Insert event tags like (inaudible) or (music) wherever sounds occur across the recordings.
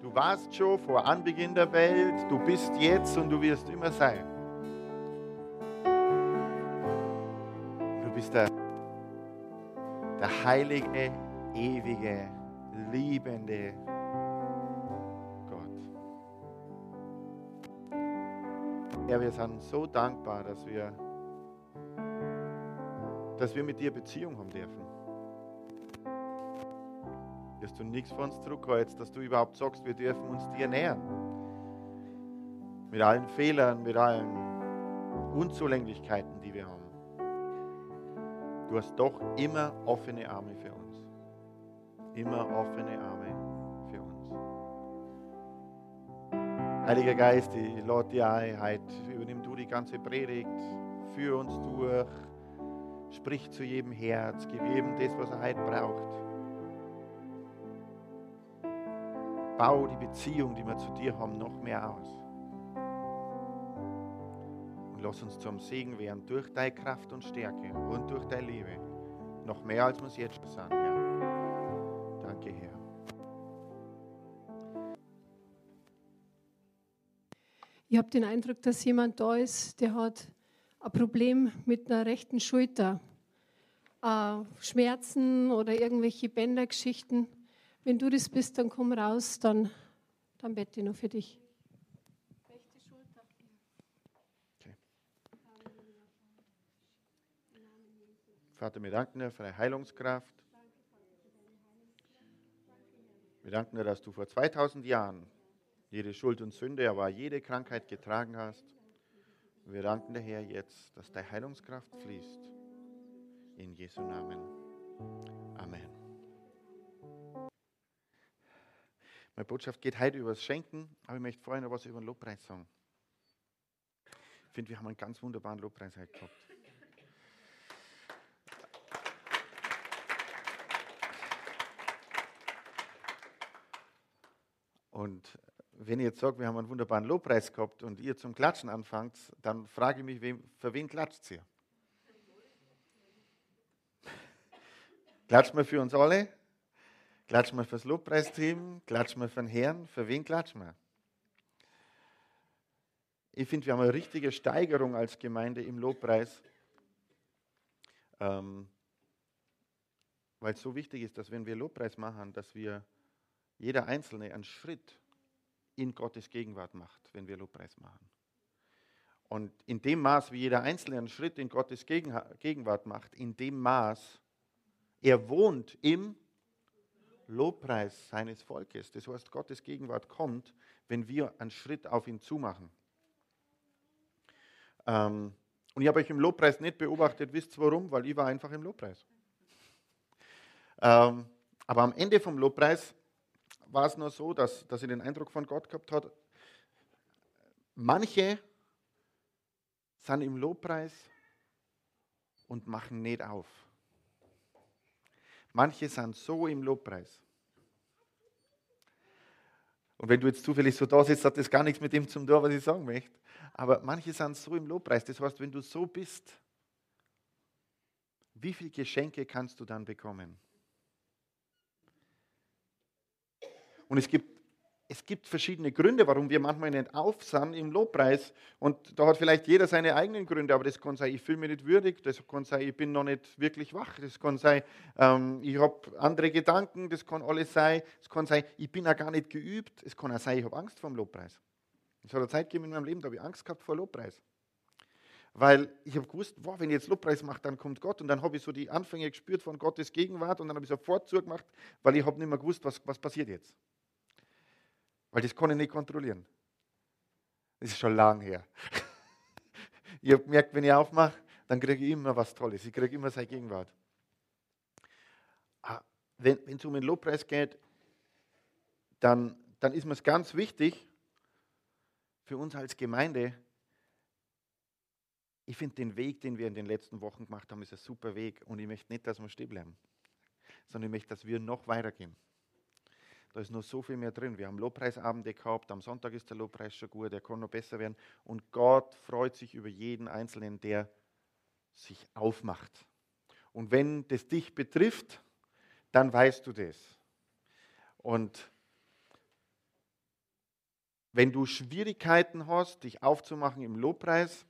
Du warst schon vor Anbeginn der Welt, du bist jetzt und du wirst immer sein. Du bist der, der heilige, ewige, liebende Gott. Herr, wir sind so dankbar, dass wir, dass wir mit dir Beziehung haben dürfen dass du nichts von uns zurückhältst, dass du überhaupt sagst, wir dürfen uns dir nähern. Mit allen Fehlern, mit allen Unzulänglichkeiten, die wir haben. Du hast doch immer offene Arme für uns. Immer offene Arme für uns. Heiliger Geist, ich lade dir ein, heute übernimm du die ganze Predigt, führ uns durch, sprich zu jedem Herz, gib jedem das, was er heute braucht. Bau die Beziehung, die wir zu dir haben, noch mehr aus. Und lass uns zum Segen werden durch deine Kraft und Stärke und durch deine Liebe. Noch mehr, als wir es jetzt schon sagen, Herr. Danke, Herr. Ich habe den Eindruck, dass jemand da ist, der hat ein Problem mit einer rechten Schulter. Äh, Schmerzen oder irgendwelche Bändergeschichten. Wenn du das bist, dann komm raus, dann, dann bete ich noch für dich. Okay. Vater, wir danken dir für deine Heilungskraft. Wir danken dir, dass du vor 2000 Jahren jede Schuld und Sünde, aber jede Krankheit getragen hast. Wir danken dir, Herr, jetzt, dass deine Heilungskraft fließt. In Jesu Namen. Amen. Meine Botschaft geht heute über das Schenken, aber ich möchte vorher noch was über den Lobpreis sagen. Ich finde, wir haben einen ganz wunderbaren Lobpreis heute gehabt. Und wenn ich jetzt sage, wir haben einen wunderbaren Lobpreis gehabt und ihr zum Klatschen anfangt, dann frage ich mich, wem, für wen klatscht ihr? Klatscht mal für uns alle? Klatschen wir fürs Lobpreisteam? Klatschen wir für den Herrn? Für wen klatschen wir? Ich finde, wir haben eine richtige Steigerung als Gemeinde im Lobpreis, ähm, weil es so wichtig ist, dass wenn wir Lobpreis machen, dass wir jeder Einzelne einen Schritt in Gottes Gegenwart macht, wenn wir Lobpreis machen. Und in dem Maß, wie jeder Einzelne einen Schritt in Gottes Gegenwart macht, in dem Maß, er wohnt im Lobpreis seines Volkes. Das heißt, Gottes Gegenwart kommt, wenn wir einen Schritt auf ihn zumachen. Ähm, und ich habe euch im Lobpreis nicht beobachtet, wisst ihr warum? Weil ich war einfach im Lobpreis. Ähm, aber am Ende vom Lobpreis war es nur so, dass, dass ich den Eindruck von Gott gehabt habe, manche sind im Lobpreis und machen nicht auf. Manche sind so im Lobpreis. Und wenn du jetzt zufällig so da sitzt, hat das gar nichts mit dem zu tun, was ich sagen möchte. Aber manche sind so im Lobpreis. Das heißt, wenn du so bist, wie viele Geschenke kannst du dann bekommen? Und es gibt es gibt verschiedene Gründe, warum wir manchmal nicht auf sind im Lobpreis. Und da hat vielleicht jeder seine eigenen Gründe, aber das kann sein, ich fühle mich nicht würdig, das kann sein, ich bin noch nicht wirklich wach, das kann sein, ähm, ich habe andere Gedanken, das kann alles sein, es kann sein, ich bin auch gar nicht geübt, es kann auch sein, ich habe Angst vor dem Lobpreis. Es hat eine Zeit gegeben in meinem Leben, da habe ich Angst gehabt vor Lobpreis. Weil ich habe gewusst, wow, wenn ich jetzt Lobpreis mache, dann kommt Gott. Und dann habe ich so die Anfänge gespürt von Gottes Gegenwart und dann habe ich sofort zugemacht, weil ich habe nicht mehr gewusst, was, was passiert jetzt. Weil das kann ich nicht kontrollieren. Das ist schon lang her. (laughs) ich habe gemerkt, wenn ich aufmache, dann kriege ich immer was Tolles. Ich kriege immer seine Gegenwart. Ah, wenn es um den Lobpreis geht, dann, dann ist mir es ganz wichtig für uns als Gemeinde, ich finde den Weg, den wir in den letzten Wochen gemacht haben, ist ein super Weg. Und ich möchte nicht, dass wir stehen bleiben, sondern ich möchte, dass wir noch weitergehen. Da ist noch so viel mehr drin. Wir haben Lobpreisabende gehabt, am Sonntag ist der Lobpreis schon gut, der kann noch besser werden. Und Gott freut sich über jeden Einzelnen, der sich aufmacht. Und wenn das dich betrifft, dann weißt du das. Und wenn du Schwierigkeiten hast, dich aufzumachen im Lobpreis,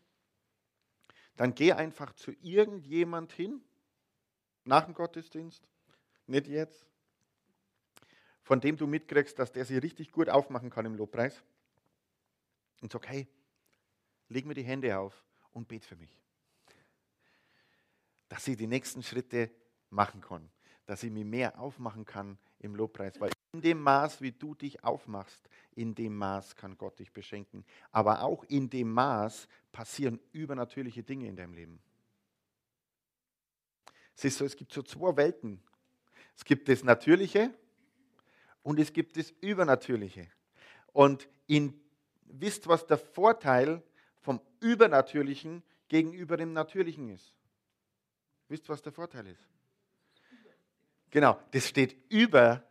dann geh einfach zu irgendjemand hin, nach dem Gottesdienst, nicht jetzt, von dem du mitkriegst, dass der sich richtig gut aufmachen kann im Lobpreis und sag, hey, leg mir die Hände auf und bet für mich. Dass ich die nächsten Schritte machen kann, dass ich mich mehr aufmachen kann im Lobpreis, weil in dem Maß, wie du dich aufmachst, in dem Maß kann Gott dich beschenken. Aber auch in dem Maß passieren übernatürliche Dinge in deinem Leben. Ist so, es gibt so zwei Welten. Es gibt das Natürliche und es gibt das Übernatürliche. Und in, wisst, was der Vorteil vom Übernatürlichen gegenüber dem Natürlichen ist? Wisst, was der Vorteil ist? Genau, das steht über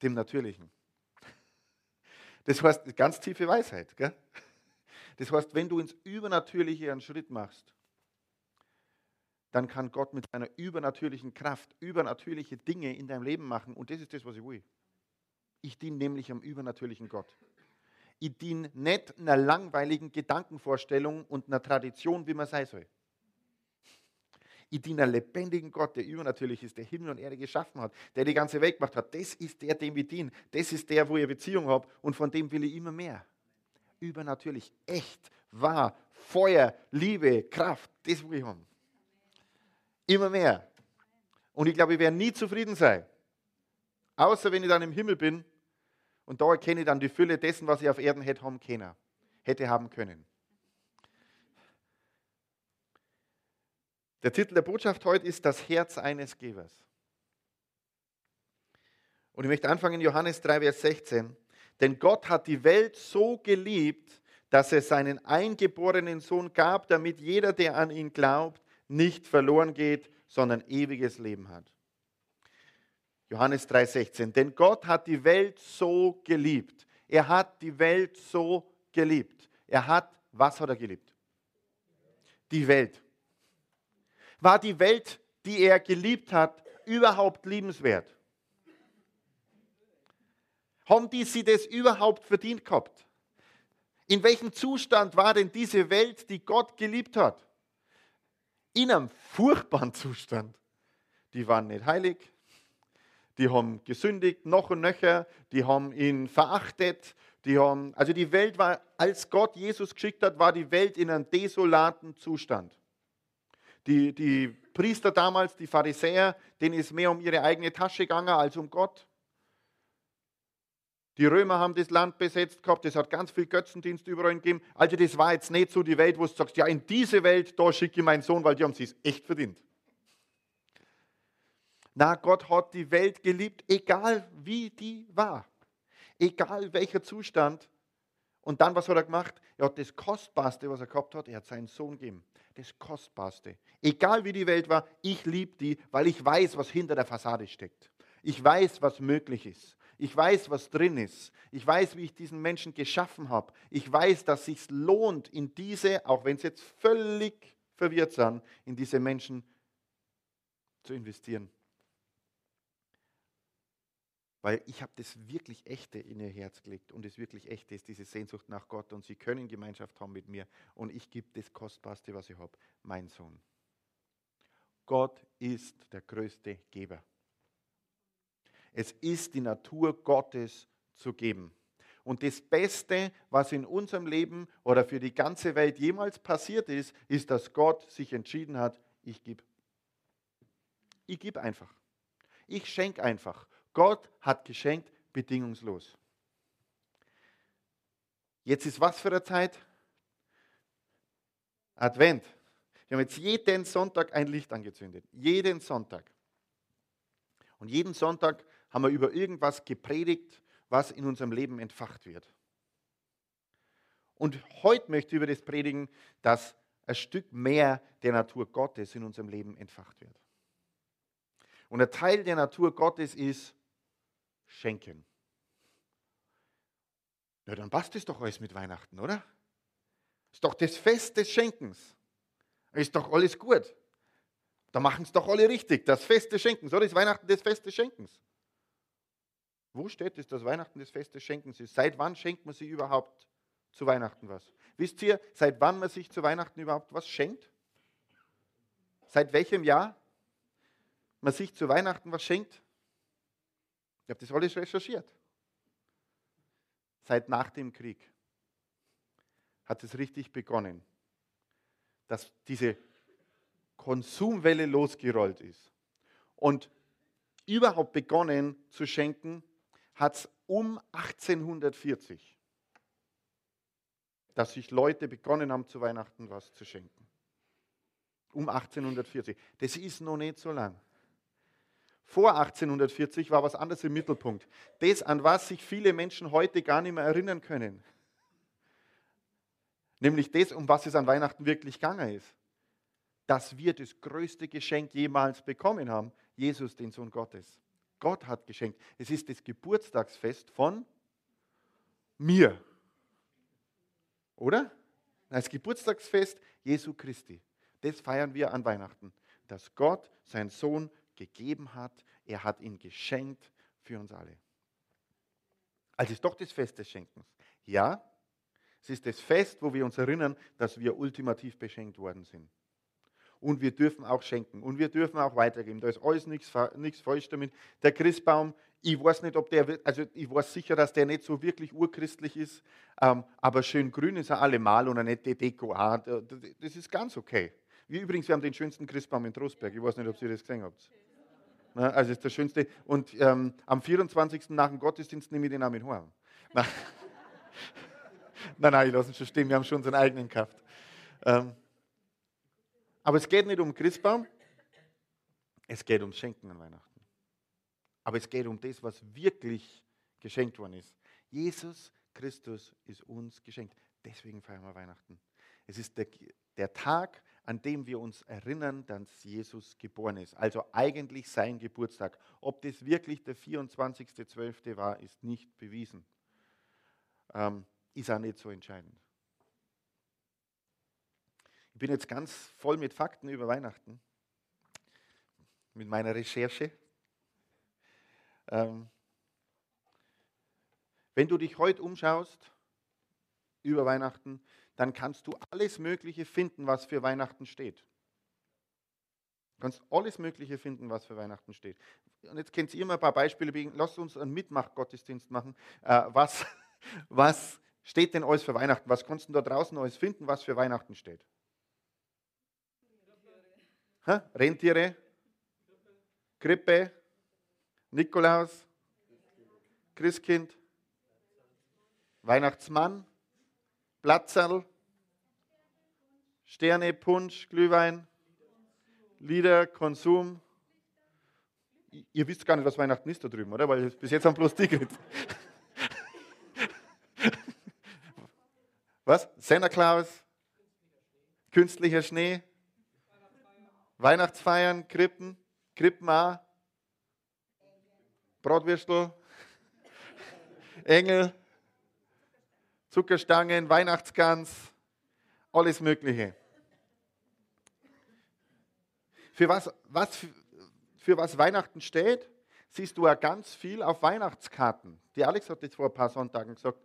dem Natürlichen. Das heißt, ganz tiefe Weisheit. Gell? Das heißt, wenn du ins Übernatürliche einen Schritt machst, dann kann Gott mit seiner übernatürlichen Kraft übernatürliche Dinge in deinem Leben machen. Und das ist das, was ich will. Ich diene nämlich am übernatürlichen Gott. Ich diene nicht einer langweiligen Gedankenvorstellung und einer Tradition, wie man sein soll. Ich diene einem lebendigen Gott, der übernatürlich ist, der Himmel und Erde geschaffen hat, der die ganze Welt gemacht hat. Das ist der, dem ich diene. Das ist der, wo ich Beziehung habe und von dem will ich immer mehr. Übernatürlich, echt, wahr, Feuer, Liebe, Kraft, das will ich haben. Immer mehr. Und ich glaube, ich werde nie zufrieden sein. Außer wenn ich dann im Himmel bin und da erkenne ich dann die Fülle dessen, was ich auf Erden hätte haben können, hätte haben können. Der Titel der Botschaft heute ist Das Herz eines Gebers. Und ich möchte anfangen in Johannes 3, Vers 16. Denn Gott hat die Welt so geliebt, dass er seinen eingeborenen Sohn gab, damit jeder, der an ihn glaubt, nicht verloren geht, sondern ewiges Leben hat. Johannes 3:16. Denn Gott hat die Welt so geliebt. Er hat die Welt so geliebt. Er hat, was hat er geliebt? Die Welt. War die Welt, die er geliebt hat, überhaupt liebenswert? Haben die sie das überhaupt verdient gehabt? In welchem Zustand war denn diese Welt, die Gott geliebt hat? In einem furchtbaren Zustand. Die waren nicht heilig, die haben gesündigt, noch und nöcher, die haben ihn verachtet, die haben, also die Welt war, als Gott Jesus geschickt hat, war die Welt in einem desolaten Zustand. Die, die Priester damals, die Pharisäer, denen ist mehr um ihre eigene Tasche gegangen als um Gott. Die Römer haben das Land besetzt gehabt, es hat ganz viel Götzendienst überall gegeben. Also das war jetzt nicht so die Welt, wo du sagst, ja, in diese Welt, da schicke ich meinen Sohn, weil die haben es echt verdient. Na, Gott hat die Welt geliebt, egal wie die war. Egal welcher Zustand. Und dann, was hat er gemacht? Er hat das Kostbarste, was er gehabt hat, er hat seinen Sohn gegeben. Das Kostbarste. Egal wie die Welt war, ich liebe die, weil ich weiß, was hinter der Fassade steckt. Ich weiß, was möglich ist. Ich weiß, was drin ist. Ich weiß, wie ich diesen Menschen geschaffen habe. Ich weiß, dass es sich lohnt, in diese, auch wenn sie jetzt völlig verwirrt sind, in diese Menschen zu investieren weil ich habe das wirklich Echte in ihr Herz gelegt und das wirklich Echte ist diese Sehnsucht nach Gott und sie können Gemeinschaft haben mit mir und ich gebe das Kostbarste, was ich habe, mein Sohn. Gott ist der größte Geber. Es ist die Natur Gottes zu geben. Und das Beste, was in unserem Leben oder für die ganze Welt jemals passiert ist, ist, dass Gott sich entschieden hat, ich gebe. Ich gebe einfach. Ich schenke einfach. Gott hat geschenkt bedingungslos. Jetzt ist was für eine Zeit? Advent. Wir haben jetzt jeden Sonntag ein Licht angezündet. Jeden Sonntag. Und jeden Sonntag haben wir über irgendwas gepredigt, was in unserem Leben entfacht wird. Und heute möchte ich über das predigen, dass ein Stück mehr der Natur Gottes in unserem Leben entfacht wird. Und ein Teil der Natur Gottes ist schenken. Ja, dann passt es doch alles mit Weihnachten, oder? Ist doch das Fest des Schenkens. Ist doch alles gut. Da machen es doch alle richtig. Das Fest des Schenkens, oder? Ist Weihnachten das Fest des Schenkens? Wo steht es, dass Weihnachten das Fest des Schenkens ist? Seit wann schenkt man sich überhaupt zu Weihnachten was. Wisst ihr, seit wann man sich zu Weihnachten überhaupt was schenkt? Seit welchem Jahr man sich zu Weihnachten was schenkt? Ich habe das alles recherchiert. Seit nach dem Krieg hat es richtig begonnen, dass diese Konsumwelle losgerollt ist. Und überhaupt begonnen zu schenken, hat es um 1840, dass sich Leute begonnen haben, zu Weihnachten was zu schenken. Um 1840. Das ist noch nicht so lang. Vor 1840 war was anderes im Mittelpunkt. Das, an was sich viele Menschen heute gar nicht mehr erinnern können. Nämlich das, um was es an Weihnachten wirklich gegangen ist. Dass wir das größte Geschenk jemals bekommen haben. Jesus, den Sohn Gottes. Gott hat geschenkt. Es ist das Geburtstagsfest von mir. Oder? Das Geburtstagsfest Jesu Christi. Das feiern wir an Weihnachten. Dass Gott seinen Sohn gegeben hat. Er hat ihn geschenkt für uns alle. Also ist doch das Fest des Schenkens. Ja, es ist das Fest, wo wir uns erinnern, dass wir ultimativ beschenkt worden sind. Und wir dürfen auch schenken und wir dürfen auch weitergeben. Da ist alles nichts, falsch damit. Der Christbaum, ich weiß nicht, ob der, also ich weiß sicher, dass der nicht so wirklich urchristlich ist, ähm, aber schön grün ist er allemal und eine nette Deko. Ah, das ist ganz okay. Wir übrigens, wir haben den schönsten Christbaum in Trostberg. Ich weiß nicht, ob Sie das gesehen habt. Na, also ist der schönste. Und ähm, am 24. nach dem Gottesdienst nehme ich den auch mit heim. (laughs) nein, nein, ich lasse ihn schon stehen. Wir haben schon unseren eigenen gehabt. Ähm, aber es geht nicht um Christbaum, es geht ums Schenken an Weihnachten. Aber es geht um das, was wirklich geschenkt worden ist. Jesus Christus ist uns geschenkt. Deswegen feiern wir Weihnachten. Es ist der, der Tag, an dem wir uns erinnern, dass Jesus geboren ist. Also eigentlich sein Geburtstag. Ob das wirklich der 24.12. war, ist nicht bewiesen. Ähm, ist auch nicht so entscheidend. Ich bin jetzt ganz voll mit Fakten über Weihnachten, mit meiner Recherche. Ähm, wenn du dich heute umschaust über Weihnachten, dann kannst du alles Mögliche finden, was für Weihnachten steht. Du kannst alles Mögliche finden, was für Weihnachten steht. Und jetzt kennt ihr immer ein paar Beispiele. Lasst uns einen Mitmach-Gottesdienst machen. Äh, was, (laughs) was steht denn alles für Weihnachten? Was kannst du da draußen alles finden, was für Weihnachten steht? Ha? Rentiere, Krippe, Nikolaus, Christkind, Weihnachtsmann, Platzerl, Sterne, Punsch, Glühwein, Lieder, Konsum. Ihr wisst gar nicht, was Weihnachten ist da drüben, oder? Weil bis jetzt haben bloß die. (laughs) Was? Santa Claus, künstlicher Schnee, Weihnachtsfeiern, Krippen, Krippen auch, Bratwürstel, Engel, Zuckerstangen, Weihnachtsgans, alles Mögliche. Für was, was, für was Weihnachten steht, siehst du ja ganz viel auf Weihnachtskarten. Die Alex hat jetzt vor ein paar Sonntagen gesagt,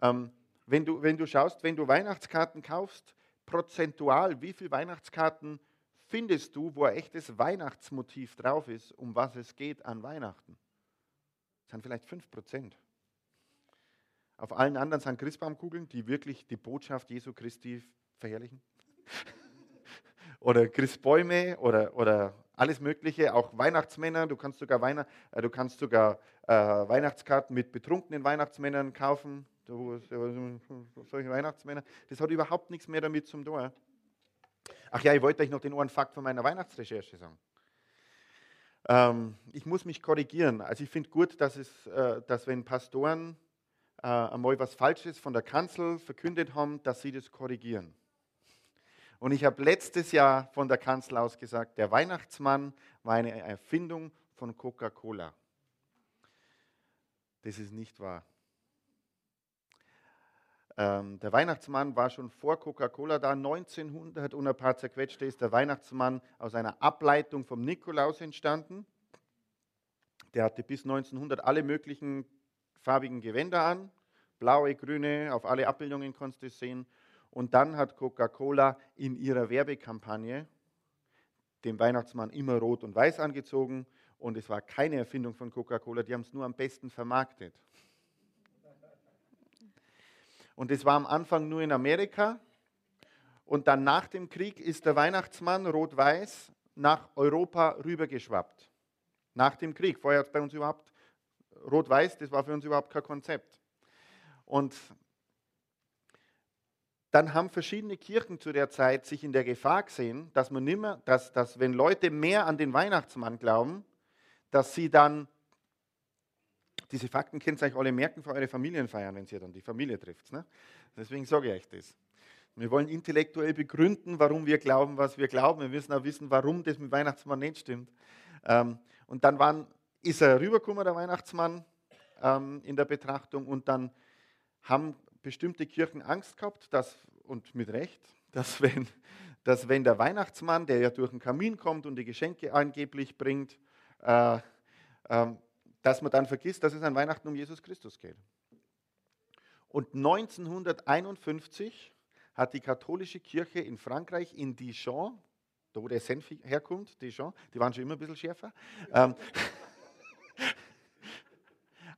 ähm, wenn, du, wenn du schaust, wenn du Weihnachtskarten kaufst, prozentual, wie viele Weihnachtskarten findest du, wo ein echtes Weihnachtsmotiv drauf ist, um was es geht an Weihnachten? Das sind vielleicht 5 Prozent. Auf allen anderen sind Christbaumkugeln, die wirklich die Botschaft Jesu Christi verherrlichen. (laughs) oder Christbäume oder, oder alles Mögliche, auch Weihnachtsmänner. Du kannst sogar, Weihn äh, du kannst sogar äh, Weihnachtskarten mit betrunkenen Weihnachtsmännern kaufen. solche Weihnachtsmänner. Das hat überhaupt nichts mehr damit zum tun. Ach ja, ich wollte euch noch den einen Fakt von meiner Weihnachtsrecherche sagen. Ähm, ich muss mich korrigieren. Also ich finde gut, dass, es, äh, dass wenn Pastoren äh, einmal was Falsches von der Kanzel verkündet haben, dass sie das korrigieren. Und ich habe letztes Jahr von der Kanzel aus gesagt, der Weihnachtsmann war eine Erfindung von Coca-Cola. Das ist nicht wahr. Ähm, der Weihnachtsmann war schon vor Coca-Cola da. 1900 und ein paar zerquetschte ist der Weihnachtsmann aus einer Ableitung vom Nikolaus entstanden. Der hatte bis 1900 alle möglichen farbigen Gewänder an, blaue, grüne, auf alle Abbildungen kannst du sehen. Und dann hat Coca-Cola in ihrer Werbekampagne den Weihnachtsmann immer rot und weiß angezogen. Und es war keine Erfindung von Coca-Cola, die haben es nur am besten vermarktet. Und es war am Anfang nur in Amerika. Und dann nach dem Krieg ist der Weihnachtsmann rot-weiß nach Europa rübergeschwappt. Nach dem Krieg. Vorher hat es bei uns überhaupt rot-weiß, das war für uns überhaupt kein Konzept. Und dann haben verschiedene Kirchen zu der Zeit sich in der Gefahr gesehen, dass man nimmer, dass, dass wenn Leute mehr an den Weihnachtsmann glauben, dass sie dann diese Fakten könnt ihr euch alle merken für eure Familienfeiern, wenn ihr dann die Familie trifft. Ne? Deswegen sage ich euch das. Wir wollen intellektuell begründen, warum wir glauben, was wir glauben. Wir müssen auch wissen, warum das mit Weihnachtsmann nicht stimmt. Ähm, und dann waren, ist er rübergekommen, der Weihnachtsmann, ähm, in der Betrachtung. Und dann haben bestimmte Kirchen Angst gehabt, dass, und mit Recht, (laughs) dass wenn, dass wenn der Weihnachtsmann, der ja durch den Kamin kommt und die Geschenke angeblich bringt, äh, äh, dass man dann vergisst, dass es an Weihnachten um Jesus Christus geht. Und 1951 hat die katholische Kirche in Frankreich, in Dijon, da wo der Senf herkommt, Dijon, die waren schon immer ein bisschen schärfer, ähm, (laughs)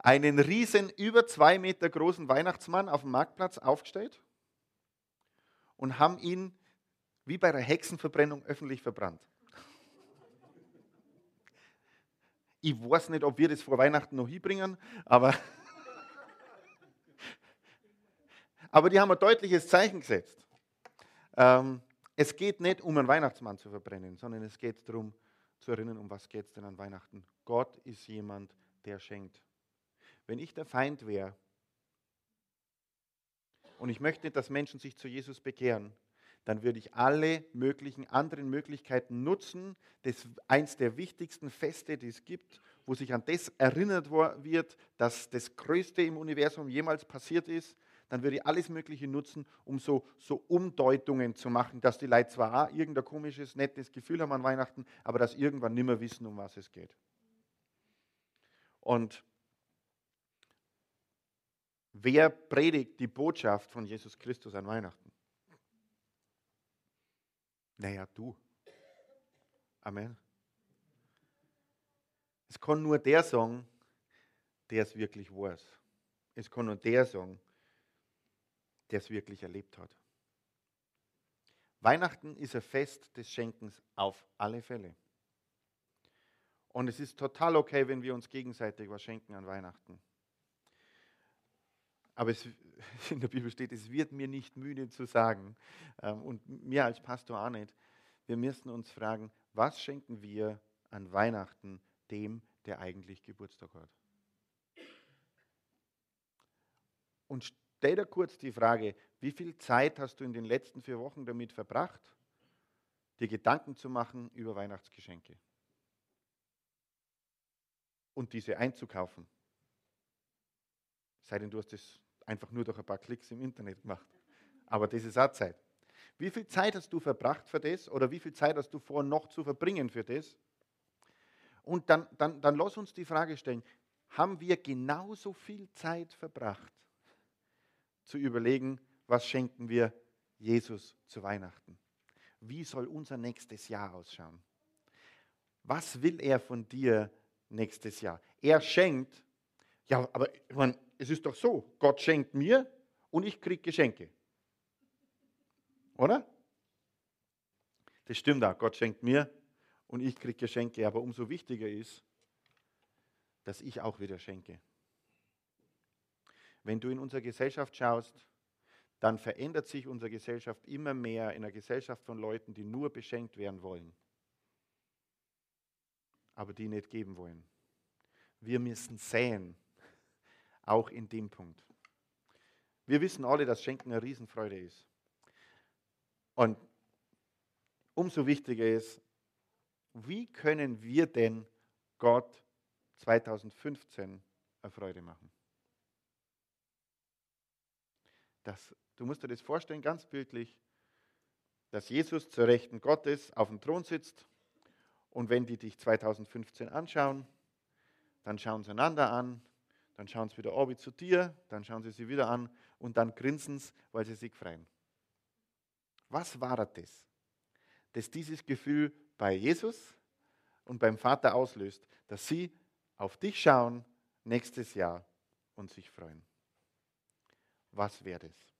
einen riesen, über zwei Meter großen Weihnachtsmann auf dem Marktplatz aufgestellt und haben ihn wie bei einer Hexenverbrennung öffentlich verbrannt. Ich weiß nicht, ob wir das vor Weihnachten noch hinbringen, aber, aber die haben ein deutliches Zeichen gesetzt. Ähm, es geht nicht um einen Weihnachtsmann zu verbrennen, sondern es geht darum zu erinnern, um was geht es denn an Weihnachten. Gott ist jemand, der schenkt. Wenn ich der Feind wäre und ich möchte dass Menschen sich zu Jesus bekehren, dann würde ich alle möglichen anderen Möglichkeiten nutzen. Das eins der wichtigsten Feste, die es gibt, wo sich an das erinnert wird, dass das Größte im Universum jemals passiert ist. Dann würde ich alles Mögliche nutzen, um so, so Umdeutungen zu machen, dass die Leute zwar auch irgendein komisches, nettes Gefühl haben an Weihnachten, aber dass irgendwann nicht mehr wissen, um was es geht. Und wer predigt die Botschaft von Jesus Christus an Weihnachten? Naja, du. Amen. Es kann nur der sagen, der es wirklich weiß. Es kann nur der sagen, der es wirklich erlebt hat. Weihnachten ist ein Fest des Schenkens auf alle Fälle. Und es ist total okay, wenn wir uns gegenseitig was schenken an Weihnachten. Aber es, (laughs) in der Bibel steht, es wird mir nicht müde zu sagen, ähm, und mir als Pastor auch nicht, wir müssen uns fragen, was schenken wir an Weihnachten dem, der eigentlich Geburtstag hat? Und stell dir kurz die Frage, wie viel Zeit hast du in den letzten vier Wochen damit verbracht, dir Gedanken zu machen über Weihnachtsgeschenke und diese einzukaufen? Sei denn, du hast es einfach nur durch ein paar Klicks im Internet gemacht. Aber das ist auch Zeit. Wie viel Zeit hast du verbracht für das oder wie viel Zeit hast du vor, noch zu verbringen für das? Und dann, dann, dann lass uns die Frage stellen, haben wir genauso viel Zeit verbracht, zu überlegen, was schenken wir Jesus zu Weihnachten? Wie soll unser nächstes Jahr ausschauen? Was will er von dir nächstes Jahr? Er schenkt, ja, aber ich meine, es ist doch so, Gott schenkt mir und ich kriege Geschenke. Oder? Das stimmt auch, Gott schenkt mir und ich kriege Geschenke, aber umso wichtiger ist, dass ich auch wieder schenke. Wenn du in unsere Gesellschaft schaust, dann verändert sich unsere Gesellschaft immer mehr in einer Gesellschaft von Leuten, die nur beschenkt werden wollen, aber die nicht geben wollen. Wir müssen säen, auch in dem Punkt. Wir wissen alle, dass Schenken eine Riesenfreude ist. Und umso wichtiger ist, wie können wir denn Gott 2015 eine Freude machen? Das, du musst dir das vorstellen, ganz bildlich, dass Jesus zur Rechten Gottes auf dem Thron sitzt und wenn die dich 2015 anschauen, dann schauen sie einander an dann schauen sie wieder Abi zu dir, dann schauen sie sie wieder an und dann grinsen sie, weil sie sich freuen. Was war das, das dieses Gefühl bei Jesus und beim Vater auslöst, dass sie auf dich schauen nächstes Jahr und sich freuen? Was wäre das?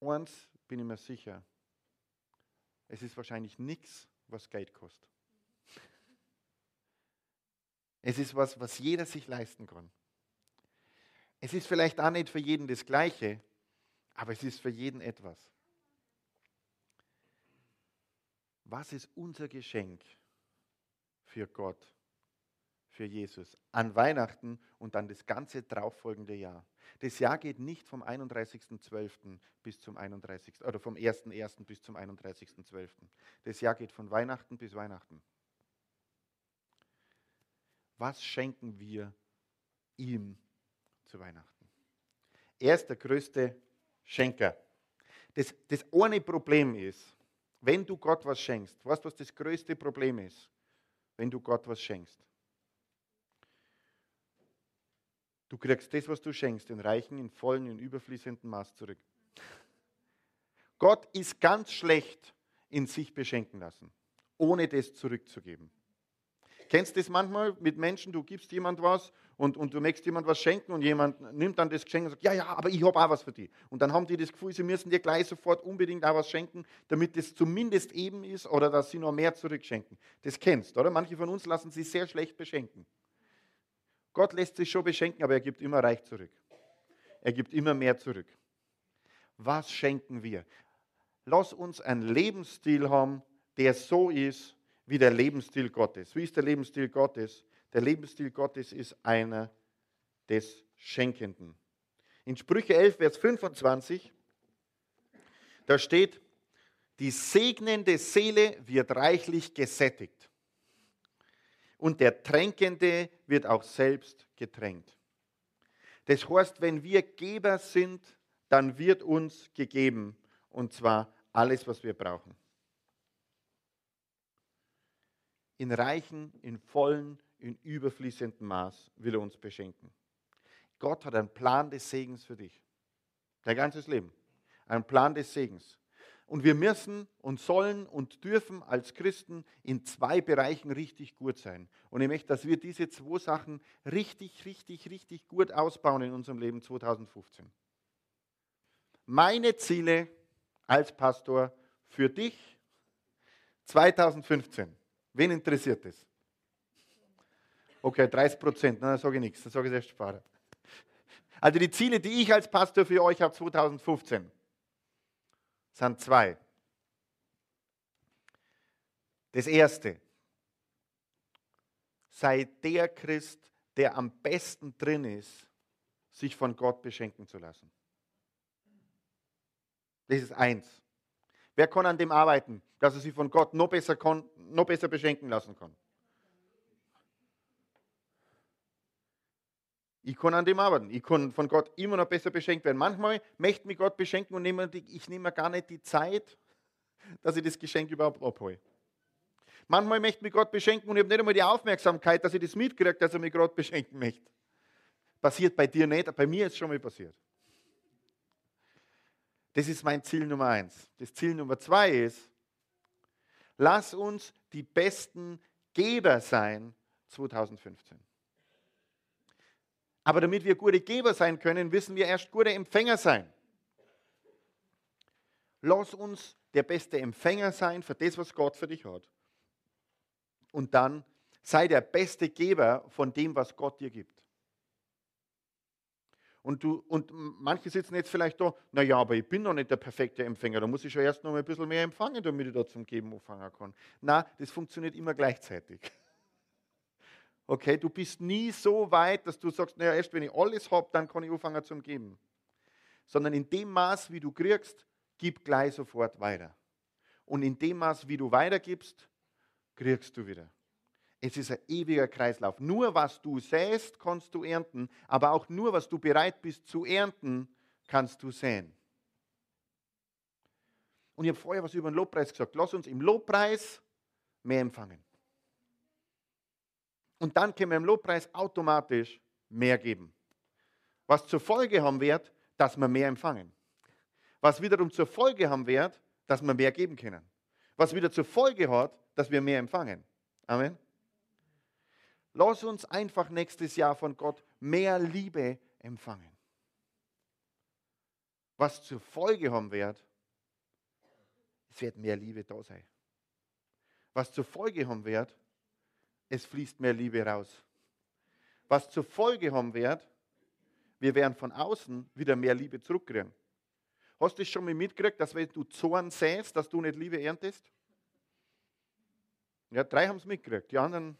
Eins bin ich mir sicher, es ist wahrscheinlich nichts, was Geld kostet. Es ist was, was jeder sich leisten kann. Es ist vielleicht auch nicht für jeden das Gleiche, aber es ist für jeden etwas. Was ist unser Geschenk für Gott, für Jesus an Weihnachten und dann das ganze darauffolgende Jahr? Das Jahr geht nicht vom 31.12. bis zum 31. oder vom 1.1. bis zum 31.12. Das Jahr geht von Weihnachten bis Weihnachten. Was schenken wir ihm zu Weihnachten? Er ist der größte Schenker. Das, das eine Problem ist, wenn du Gott was schenkst, weißt du, was das größte Problem ist, wenn du Gott was schenkst? Du kriegst das, was du schenkst, in reichen, in vollen, in überfließendem Maß zurück. Gott ist ganz schlecht in sich beschenken lassen, ohne das zurückzugeben. Kennst du das manchmal mit Menschen, du gibst jemand was und, und du möchtest jemand was schenken und jemand nimmt dann das Geschenk und sagt, ja, ja, aber ich habe auch was für dich. Und dann haben die das Gefühl, sie müssen dir gleich sofort unbedingt auch was schenken, damit es zumindest eben ist oder dass sie noch mehr zurückschenken. Das kennst, oder? Manche von uns lassen sich sehr schlecht beschenken. Gott lässt sich schon beschenken, aber er gibt immer reich zurück. Er gibt immer mehr zurück. Was schenken wir? Lass uns einen Lebensstil haben, der so ist, wie der Lebensstil Gottes. Wie ist der Lebensstil Gottes? Der Lebensstil Gottes ist einer des Schenkenden. In Sprüche 11, Vers 25, da steht, die segnende Seele wird reichlich gesättigt und der Tränkende wird auch selbst getränkt. Das heißt, wenn wir Geber sind, dann wird uns gegeben und zwar alles, was wir brauchen. In reichen, in vollen, in überfließendem Maß will er uns beschenken. Gott hat einen Plan des Segens für dich. Dein ganzes Leben. Einen Plan des Segens. Und wir müssen und sollen und dürfen als Christen in zwei Bereichen richtig gut sein. Und ich möchte, dass wir diese zwei Sachen richtig, richtig, richtig gut ausbauen in unserem Leben 2015. Meine Ziele als Pastor für dich 2015. Wen interessiert das? Okay, 30 Prozent, dann sage ich nichts, dann sage ich erst sparen. Also die Ziele, die ich als Pastor für euch habe 2015, sind zwei. Das erste, sei der Christ, der am besten drin ist, sich von Gott beschenken zu lassen. Das ist eins. Wer kann an dem arbeiten, dass er sich von Gott noch besser, kann, noch besser beschenken lassen kann? Ich kann an dem arbeiten. Ich kann von Gott immer noch besser beschenkt werden. Manchmal möchte mich Gott beschenken und ich nehme mir gar nicht die Zeit, dass ich das Geschenk überhaupt abhole. Manchmal möchte mich Gott beschenken und ich habe nicht einmal die Aufmerksamkeit, dass ich das mitkriege, dass er mich gerade beschenken möchte. Passiert bei dir nicht, bei mir ist es schon mal passiert. Das ist mein Ziel Nummer eins. Das Ziel Nummer zwei ist, lass uns die besten Geber sein 2015. Aber damit wir gute Geber sein können, müssen wir erst gute Empfänger sein. Lass uns der beste Empfänger sein für das, was Gott für dich hat. Und dann sei der beste Geber von dem, was Gott dir gibt. Und, du, und manche sitzen jetzt vielleicht da, naja, aber ich bin noch nicht der perfekte Empfänger, da muss ich schon erst noch ein bisschen mehr empfangen, damit ich da zum Geben anfangen kann. Na, das funktioniert immer gleichzeitig. (laughs) Okay, du bist nie so weit, dass du sagst, naja, erst wenn ich alles habe, dann kann ich anfangen zum Geben. Sondern in dem Maß, wie du kriegst, gib gleich sofort weiter. Und in dem Maß, wie du weitergibst, kriegst du wieder. Es ist ein ewiger Kreislauf. Nur was du säst, kannst du ernten, aber auch nur was du bereit bist zu ernten, kannst du säen. Und ich habe vorher was über den Lobpreis gesagt. Lass uns im Lobpreis mehr empfangen. Und dann können wir im Lobpreis automatisch mehr geben. Was zur Folge haben wird, dass wir mehr empfangen. Was wiederum zur Folge haben wird, dass wir mehr geben können. Was wieder zur Folge hat, dass wir mehr empfangen. Amen. Lass uns einfach nächstes Jahr von Gott mehr Liebe empfangen. Was zur Folge haben wird, es wird mehr Liebe da sein. Was zur Folge haben wird, es fließt mehr Liebe raus. Was zur Folge haben wird, wir werden von außen wieder mehr Liebe zurückkriegen. Hast du schon mal mitgekriegt, dass wenn du Zorn säst, dass du nicht Liebe erntest? Ja, drei haben es mitgekriegt, die anderen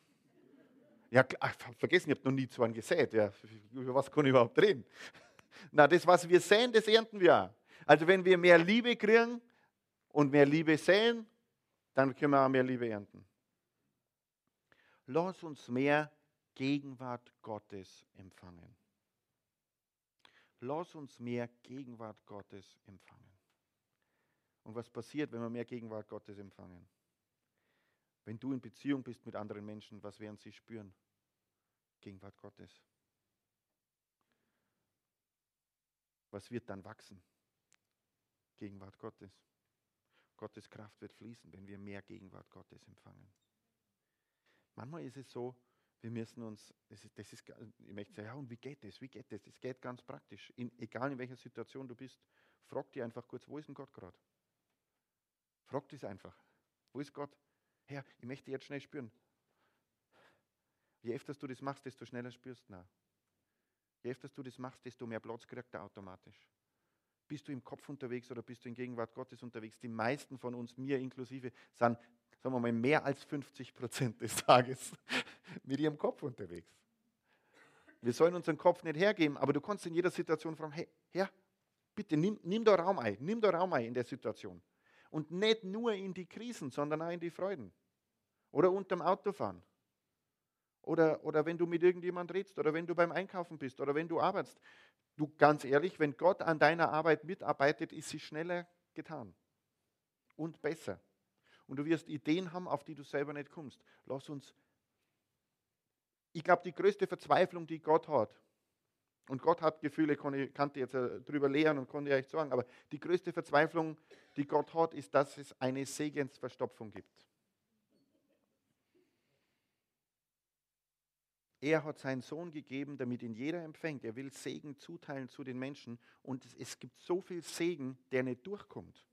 ja, ach, vergessen, ich habe noch nie Zorn gesät. Ja, über was kann ich überhaupt reden? (laughs) Na, das, was wir säen, das ernten wir auch. Also wenn wir mehr Liebe kriegen und mehr Liebe säen, dann können wir auch mehr Liebe ernten. Lass uns mehr Gegenwart Gottes empfangen. Lass uns mehr Gegenwart Gottes empfangen. Und was passiert, wenn wir mehr Gegenwart Gottes empfangen? Wenn du in Beziehung bist mit anderen Menschen, was werden sie spüren? Gegenwart Gottes. Was wird dann wachsen? Gegenwart Gottes. Gottes Kraft wird fließen, wenn wir mehr Gegenwart Gottes empfangen. Manchmal ist es so, wir müssen uns, das ist, das ist, ich möchte sagen, ja, und wie geht das? Wie geht das? Das geht ganz praktisch. In, egal in welcher Situation du bist, frag dich einfach kurz, wo ist denn Gott gerade? Frag dich einfach. Wo ist Gott? Herr, ich möchte jetzt schnell spüren. Je öfter du das machst, desto schneller spürst du. Je öfter du das machst, desto mehr Platz kriegt er automatisch. Bist du im Kopf unterwegs oder bist du in Gegenwart Gottes unterwegs? Die meisten von uns, mir inklusive, sind, sagen wir mal, mehr als 50 Prozent des Tages (laughs) mit ihrem Kopf unterwegs. Wir sollen unseren Kopf nicht hergeben, aber du kannst in jeder Situation fragen, hey, Herr, bitte nimm, nimm da Raum ein, nimm da Raum ein in der Situation. Und nicht nur in die Krisen, sondern auch in die Freuden. Oder unterm Autofahren. Oder, oder wenn du mit irgendjemand redest. Oder wenn du beim Einkaufen bist. Oder wenn du arbeitest. Du, ganz ehrlich, wenn Gott an deiner Arbeit mitarbeitet, ist sie schneller getan. Und besser. Und du wirst Ideen haben, auf die du selber nicht kommst. Lass uns. Ich glaube, die größte Verzweiflung, die Gott hat, und Gott hat Gefühle, kannte jetzt äh, drüber lehren und konnte ich euch sagen, aber die größte Verzweiflung, die Gott hat, ist, dass es eine Segensverstopfung gibt. Er hat seinen Sohn gegeben, damit ihn jeder empfängt. Er will Segen zuteilen zu den Menschen und es gibt so viel Segen, der nicht durchkommt.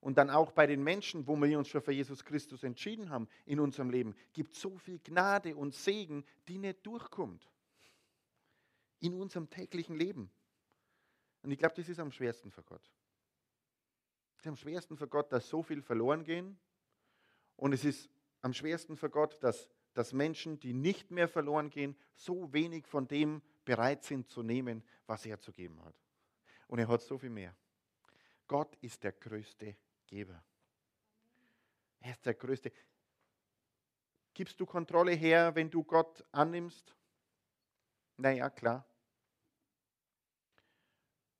Und dann auch bei den Menschen, wo wir uns schon für Jesus Christus entschieden haben in unserem Leben, gibt es so viel Gnade und Segen, die nicht durchkommt in unserem täglichen Leben. Und ich glaube, das ist am schwersten für Gott. Es ist am schwersten für Gott, dass so viel verloren gehen. Und es ist am schwersten für Gott, dass, dass Menschen, die nicht mehr verloren gehen, so wenig von dem bereit sind zu nehmen, was er zu geben hat. Und er hat so viel mehr. Gott ist der größte Geber. Er ist der größte. Gibst du Kontrolle her, wenn du Gott annimmst? Naja, klar.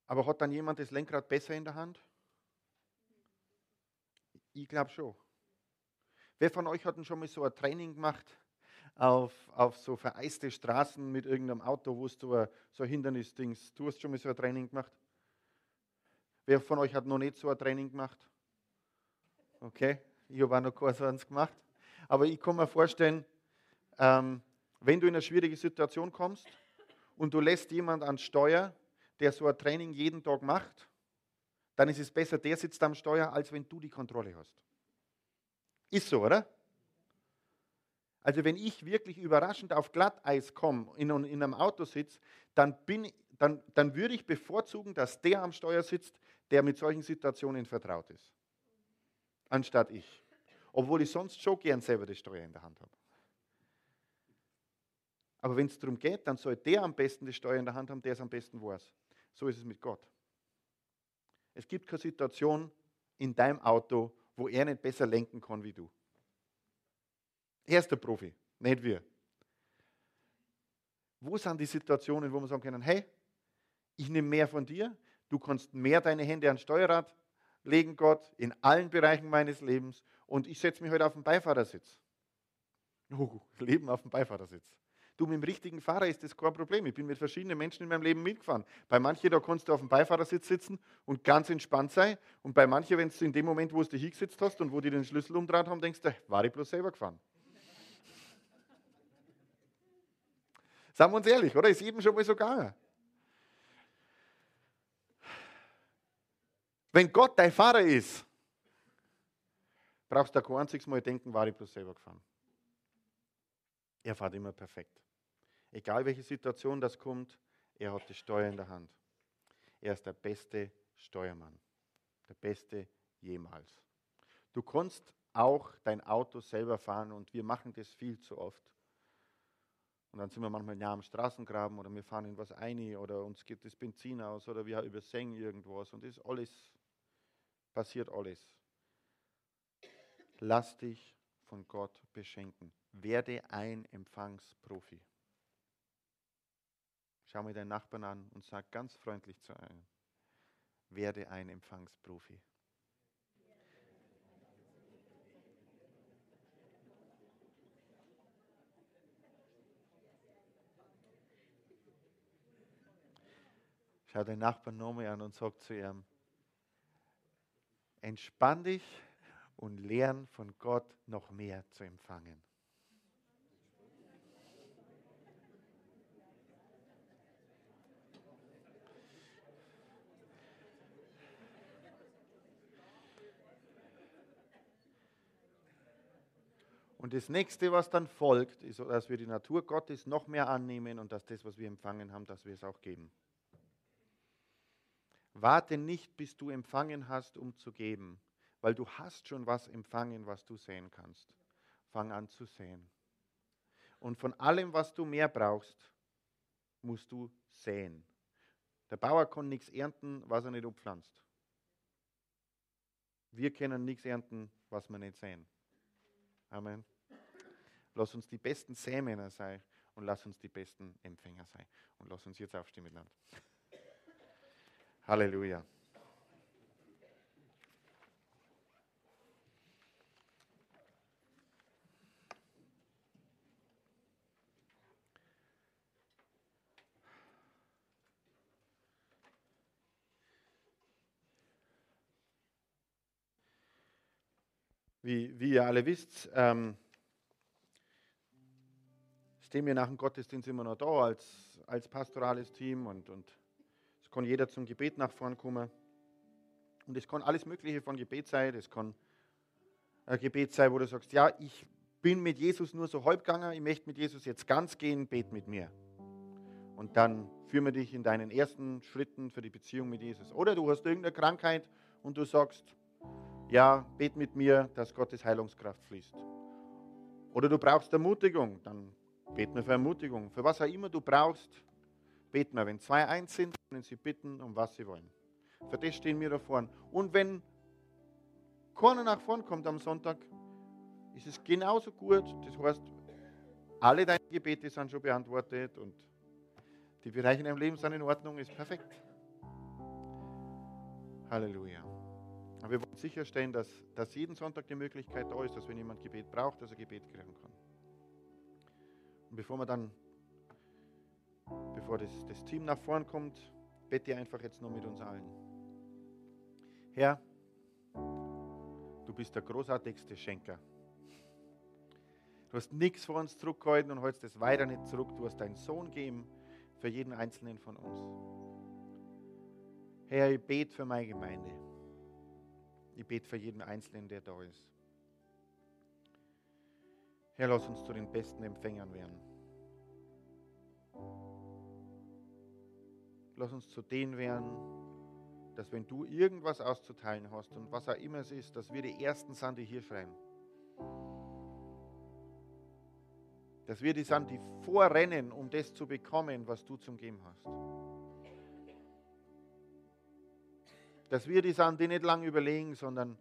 Aber hat dann jemand das Lenkrad besser in der Hand? Ich glaube schon. Wer von euch hat denn schon mal so ein Training gemacht auf, auf so vereiste Straßen mit irgendeinem Auto, wo du so, so ein Hindernisdings, du hast schon mal so ein Training gemacht? Wer von euch hat noch nicht so ein Training gemacht? Okay, ich habe auch noch keins so gemacht. Aber ich kann mir vorstellen, ähm, wenn du in eine schwierige Situation kommst und du lässt jemand ans Steuer, der so ein Training jeden Tag macht, dann ist es besser, der sitzt am Steuer, als wenn du die Kontrolle hast. Ist so, oder? Also wenn ich wirklich überraschend auf Glatteis komme, in, in einem Auto sitze, dann, dann, dann würde ich bevorzugen, dass der am Steuer sitzt, der mit solchen Situationen vertraut ist, anstatt ich. Obwohl ich sonst schon gern selber das Steuer in der Hand habe. Aber wenn es darum geht, dann soll der am besten das Steuer in der Hand haben, der es am besten weiß. So ist es mit Gott. Es gibt keine Situation in deinem Auto, wo er nicht besser lenken kann wie du. Er ist der Profi, nicht wir. Wo sind die Situationen, wo wir sagen können, hey, ich nehme mehr von dir, du kannst mehr deine Hände ans Steuerrad legen, Gott, in allen Bereichen meines Lebens und ich setze mich heute auf den Beifahrersitz. Oh, Leben auf dem Beifahrersitz. Du, mit dem richtigen Fahrer ist das kein Problem. Ich bin mit verschiedenen Menschen in meinem Leben mitgefahren. Bei manchen, da kannst du auf dem Beifahrersitz sitzen und ganz entspannt sein. Und bei manchen, wenn du in dem Moment, wo du dich hingesetzt hast und wo die den Schlüssel umdreht haben, denkst du, war ich bloß selber gefahren. (laughs) Sagen wir uns ehrlich, oder? Ist jedem schon mal so gegangen. Wenn Gott dein Fahrer ist, brauchst du kein einziges Mal denken, war ich bloß selber gefahren. Er fährt immer perfekt. Egal welche Situation das kommt, er hat die Steuer in der Hand. Er ist der beste Steuermann. Der beste jemals. Du kannst auch dein Auto selber fahren und wir machen das viel zu oft. Und dann sind wir manchmal nah am Straßengraben oder wir fahren in was ein oder uns geht das Benzin aus oder wir übersehen irgendwas und das ist alles, passiert alles. Lass dich von Gott beschenken. Werde ein Empfangsprofi. Schau mir deinen Nachbarn an und sag ganz freundlich zu einem, werde ein Empfangsprofi. Schau deinen Nachbarn nochmal an und sag zu ihm, entspann dich und lern von Gott noch mehr zu empfangen. Und das nächste, was dann folgt, ist, dass wir die Natur Gottes noch mehr annehmen und dass das, was wir empfangen haben, dass wir es auch geben. Warte nicht, bis du empfangen hast, um zu geben, weil du hast schon was empfangen, was du sehen kannst. Fang an zu sehen. Und von allem, was du mehr brauchst, musst du säen. Der Bauer kann nichts ernten, was er nicht umpflanzt. Wir können nichts ernten, was wir nicht sehen. Amen. Lass uns die besten Sämänner sein und lass uns die besten Empfänger sein. Und lass uns jetzt aufstehen miteinander. (laughs) Halleluja. Wie, wie ihr alle wisst, ähm, stehen wir nach dem Gottesdienst immer noch da als, als pastorales Team und, und es kann jeder zum Gebet nach vorn kommen. Und es kann alles Mögliche von Gebet sein. Es kann ein Gebet sein, wo du sagst, ja, ich bin mit Jesus nur so halbganger, ich möchte mit Jesus jetzt ganz gehen, bet mit mir. Und dann führen wir dich in deinen ersten Schritten für die Beziehung mit Jesus. Oder du hast irgendeine Krankheit und du sagst, ja, bet mit mir, dass Gottes Heilungskraft fließt. Oder du brauchst Ermutigung, dann beten wir für Ermutigung. Für was auch immer du brauchst, beten wir. Wenn zwei eins sind, können sie bitten, um was sie wollen. Für das stehen wir da vorne. Und wenn keiner nach vorn kommt am Sonntag, ist es genauso gut. Das heißt, alle deine Gebete sind schon beantwortet und die Bereiche in deinem Leben sind in Ordnung, ist perfekt. Halleluja. Aber wir wollen sicherstellen, dass, dass jeden Sonntag die Möglichkeit da ist, dass wenn jemand Gebet braucht, dass er Gebet kriegen kann. Und bevor wir dann, bevor das, das Team nach vorn kommt, bete einfach jetzt nur mit uns allen. Herr, du bist der großartigste Schenker. Du hast nichts vor uns zurückgehalten und hältst es weiter nicht zurück. Du hast deinen Sohn gegeben für jeden einzelnen von uns. Herr, ich bete für meine Gemeinde. Ich bete für jeden Einzelnen, der da ist. Herr, lass uns zu den besten Empfängern werden. Lass uns zu denen werden, dass wenn du irgendwas auszuteilen hast und was auch immer es ist, dass wir die Ersten sind, die hier schreien. Dass wir die sind, die vorrennen, um das zu bekommen, was du zum Geben hast. dass wir die sind, die nicht lange überlegen, sondern,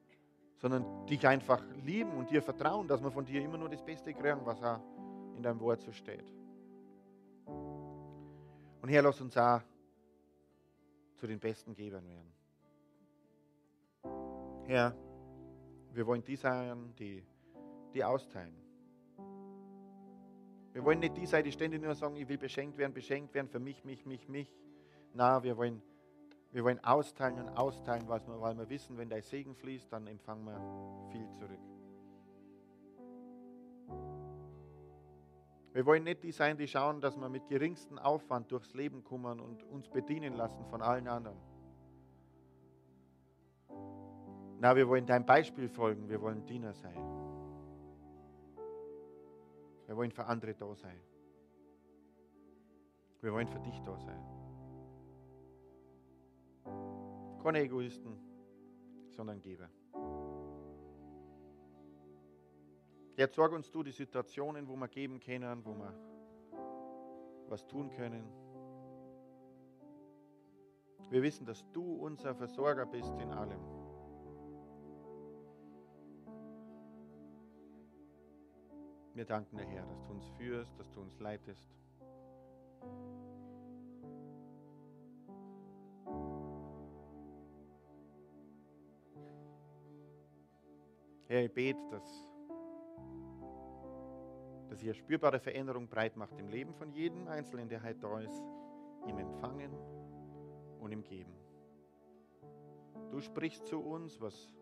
sondern dich einfach lieben und dir vertrauen, dass wir von dir immer nur das Beste kriegen, was auch in deinem Wort so steht. Und Herr, lass uns auch zu den besten Gebern werden. Herr, wir wollen die sein, die, die austeilen. Wir wollen nicht die sein, die ständig nur sagen, ich will beschenkt werden, beschenkt werden, für mich, mich, mich, mich. Na, wir wollen, wir wollen austeilen und austeilen, weil wir, wissen, wenn dein Segen fließt, dann empfangen wir viel zurück. Wir wollen nicht die sein, die schauen, dass wir mit geringstem Aufwand durchs Leben kommen und uns bedienen lassen von allen anderen. Na, wir wollen dein Beispiel folgen, wir wollen Diener sein. Wir wollen für andere da sein. Wir wollen für dich da sein. Keine Egoisten, sondern Geber. Jetzt sorg uns du die Situationen, wo wir geben können, wo wir was tun können. Wir wissen, dass du unser Versorger bist in allem. Wir danken dir, Herr, dass du uns führst, dass du uns leitest. Herr, ich bete, dass, dass ihr spürbare Veränderung breit macht im Leben von jedem Einzelnen, der heute da ist, im Empfangen und im Geben. Du sprichst zu uns, was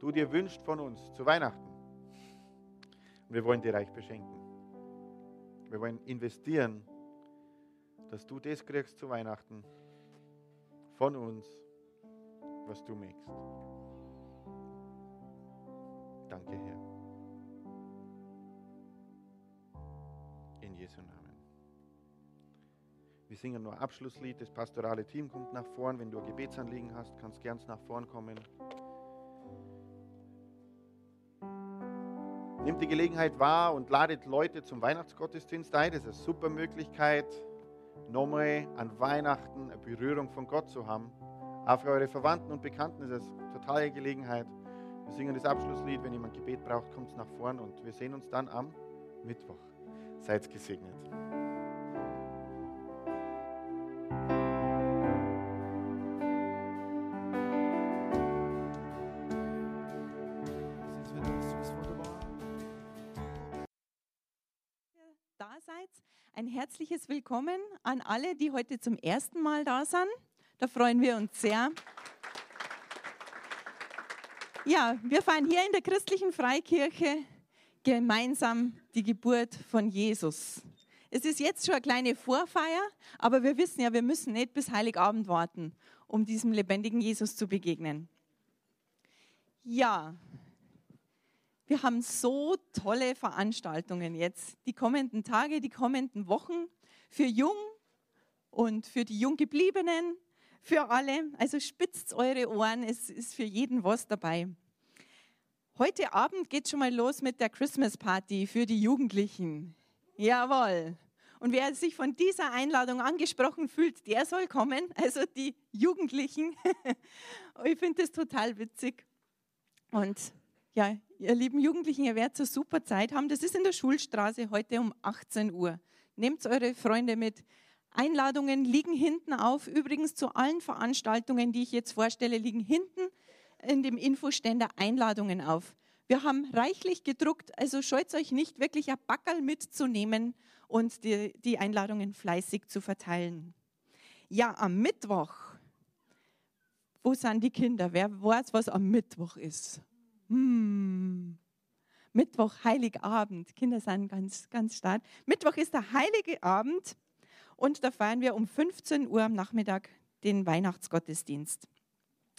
du dir wünschst von uns zu Weihnachten. Und wir wollen dir reich beschenken. Wir wollen investieren, dass du das kriegst zu Weihnachten von uns, was du möchtest. Danke, Herr. In Jesu Namen. Wir singen nur Abschlusslied. Das pastorale Team kommt nach vorn. Wenn du ein Gebetsanliegen hast, kannst gern nach vorn kommen. Nimmt die Gelegenheit wahr und ladet Leute zum Weihnachtsgottesdienst ein. Das ist eine super Möglichkeit, nochmal an Weihnachten eine Berührung von Gott zu haben. Auch für eure Verwandten und Bekannten ist es eine totale Gelegenheit. Wir singen das Abschlusslied. Wenn jemand Gebet braucht, kommt es nach vorn und wir sehen uns dann am Mittwoch. Seid gesegnet. da seid. Ein herzliches Willkommen an alle, die heute zum ersten Mal da sind. Da freuen wir uns sehr. Ja, wir feiern hier in der christlichen Freikirche gemeinsam die Geburt von Jesus. Es ist jetzt schon eine kleine Vorfeier, aber wir wissen ja, wir müssen nicht bis Heiligabend warten, um diesem lebendigen Jesus zu begegnen. Ja, wir haben so tolle Veranstaltungen jetzt, die kommenden Tage, die kommenden Wochen für Jung und für die Junggebliebenen, für alle. Also spitzt eure Ohren, es ist für jeden was dabei. Heute Abend geht schon mal los mit der Christmas Party für die Jugendlichen. Jawohl. Und wer sich von dieser Einladung angesprochen fühlt, der soll kommen, also die Jugendlichen. (laughs) ich finde das total witzig. Und ja, ihr lieben Jugendlichen, ihr werdet eine super Zeit haben. Das ist in der Schulstraße heute um 18 Uhr. Nehmt eure Freunde mit. Einladungen liegen hinten auf. Übrigens zu allen Veranstaltungen, die ich jetzt vorstelle, liegen hinten in dem Infoständer Einladungen auf. Wir haben reichlich gedruckt, also scheut euch nicht, wirklich ein Backerl mitzunehmen und die, die Einladungen fleißig zu verteilen. Ja, am Mittwoch. Wo sind die Kinder? Wer weiß, was am Mittwoch ist? Hm. Mittwoch, Heiligabend. Kinder sind ganz, ganz stark. Mittwoch ist der Heilige Abend und da feiern wir um 15 Uhr am Nachmittag den Weihnachtsgottesdienst.